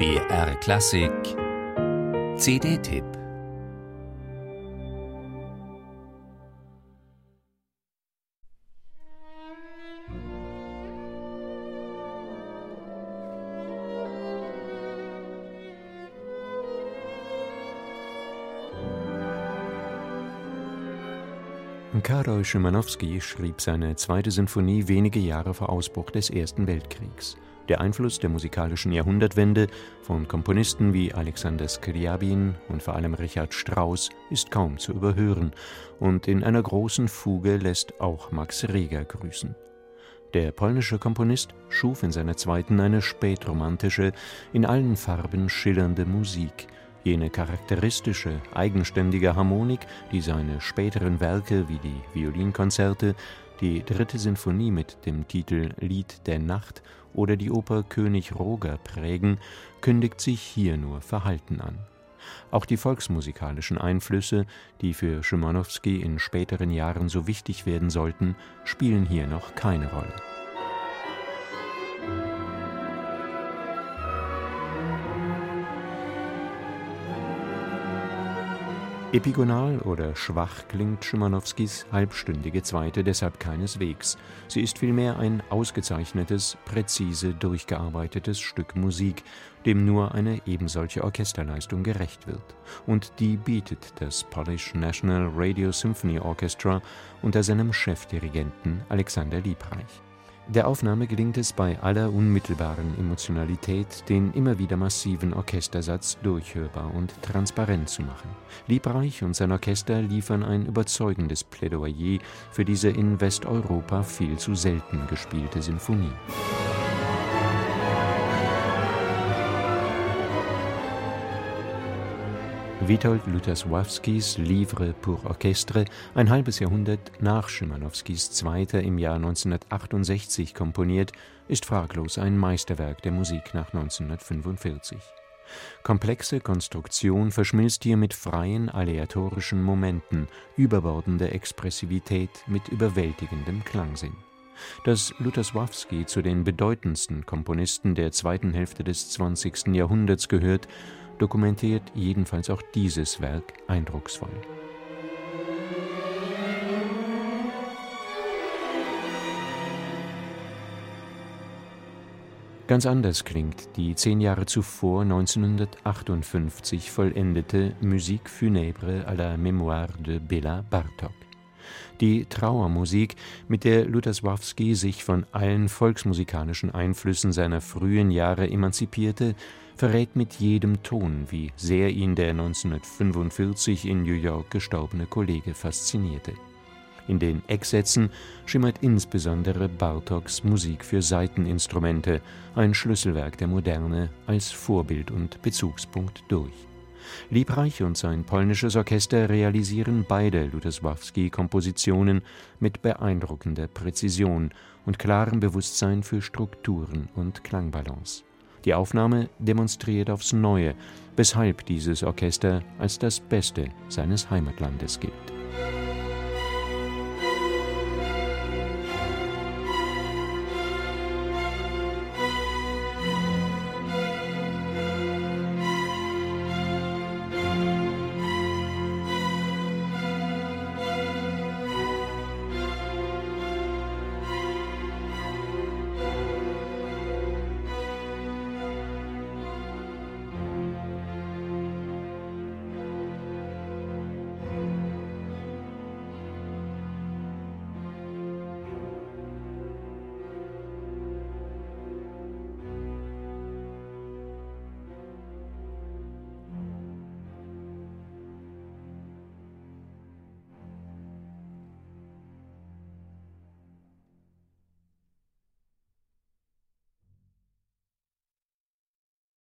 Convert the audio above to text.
BR Klassik CD-Tipp Karol Szymanowski schrieb seine zweite Sinfonie wenige Jahre vor Ausbruch des Ersten Weltkriegs. Der Einfluss der musikalischen Jahrhundertwende von Komponisten wie Alexander Scriabin und vor allem Richard Strauss ist kaum zu überhören, und in einer großen Fuge lässt auch Max Reger grüßen. Der polnische Komponist schuf in seiner zweiten eine spätromantische, in allen Farben schillernde Musik, jene charakteristische, eigenständige Harmonik, die seine späteren Werke wie die Violinkonzerte, die dritte Sinfonie mit dem Titel Lied der Nacht oder die Oper König Roger prägen, kündigt sich hier nur verhalten an. Auch die volksmusikalischen Einflüsse, die für Schimanowski in späteren Jahren so wichtig werden sollten, spielen hier noch keine Rolle Epigonal oder schwach klingt Schimanowskis halbstündige Zweite deshalb keineswegs. Sie ist vielmehr ein ausgezeichnetes, präzise durchgearbeitetes Stück Musik, dem nur eine ebensolche Orchesterleistung gerecht wird. Und die bietet das Polish National Radio Symphony Orchestra unter seinem Chefdirigenten Alexander Liebreich. Der Aufnahme gelingt es bei aller unmittelbaren Emotionalität, den immer wieder massiven Orchestersatz durchhörbar und transparent zu machen. Liebreich und sein Orchester liefern ein überzeugendes Plädoyer für diese in Westeuropa viel zu selten gespielte Sinfonie. Witold Lutoslawskis Livre pour Orchestre, ein halbes Jahrhundert nach Schimanowskis Zweiter im Jahr 1968 komponiert, ist fraglos ein Meisterwerk der Musik nach 1945. Komplexe Konstruktion verschmilzt hier mit freien aleatorischen Momenten, überbordende Expressivität mit überwältigendem Klangsinn. Dass Lutoslawski zu den bedeutendsten Komponisten der zweiten Hälfte des 20. Jahrhunderts gehört, dokumentiert jedenfalls auch dieses Werk eindrucksvoll. Ganz anders klingt die zehn Jahre zuvor 1958 vollendete Musique funèbre à la mémoire de Bela Bartok. Die Trauermusik, mit der Lutoslawski sich von allen volksmusikalischen Einflüssen seiner frühen Jahre emanzipierte, verrät mit jedem Ton, wie sehr ihn der 1945 in New York gestorbene Kollege faszinierte. In den Ecksätzen schimmert insbesondere Bartoks Musik für Saiteninstrumente, ein Schlüsselwerk der Moderne, als Vorbild und Bezugspunkt durch. Liebreich und sein polnisches Orchester realisieren beide Lutoslawski-Kompositionen mit beeindruckender Präzision und klarem Bewusstsein für Strukturen und Klangbalance. Die Aufnahme demonstriert aufs Neue, weshalb dieses Orchester als das Beste seines Heimatlandes gilt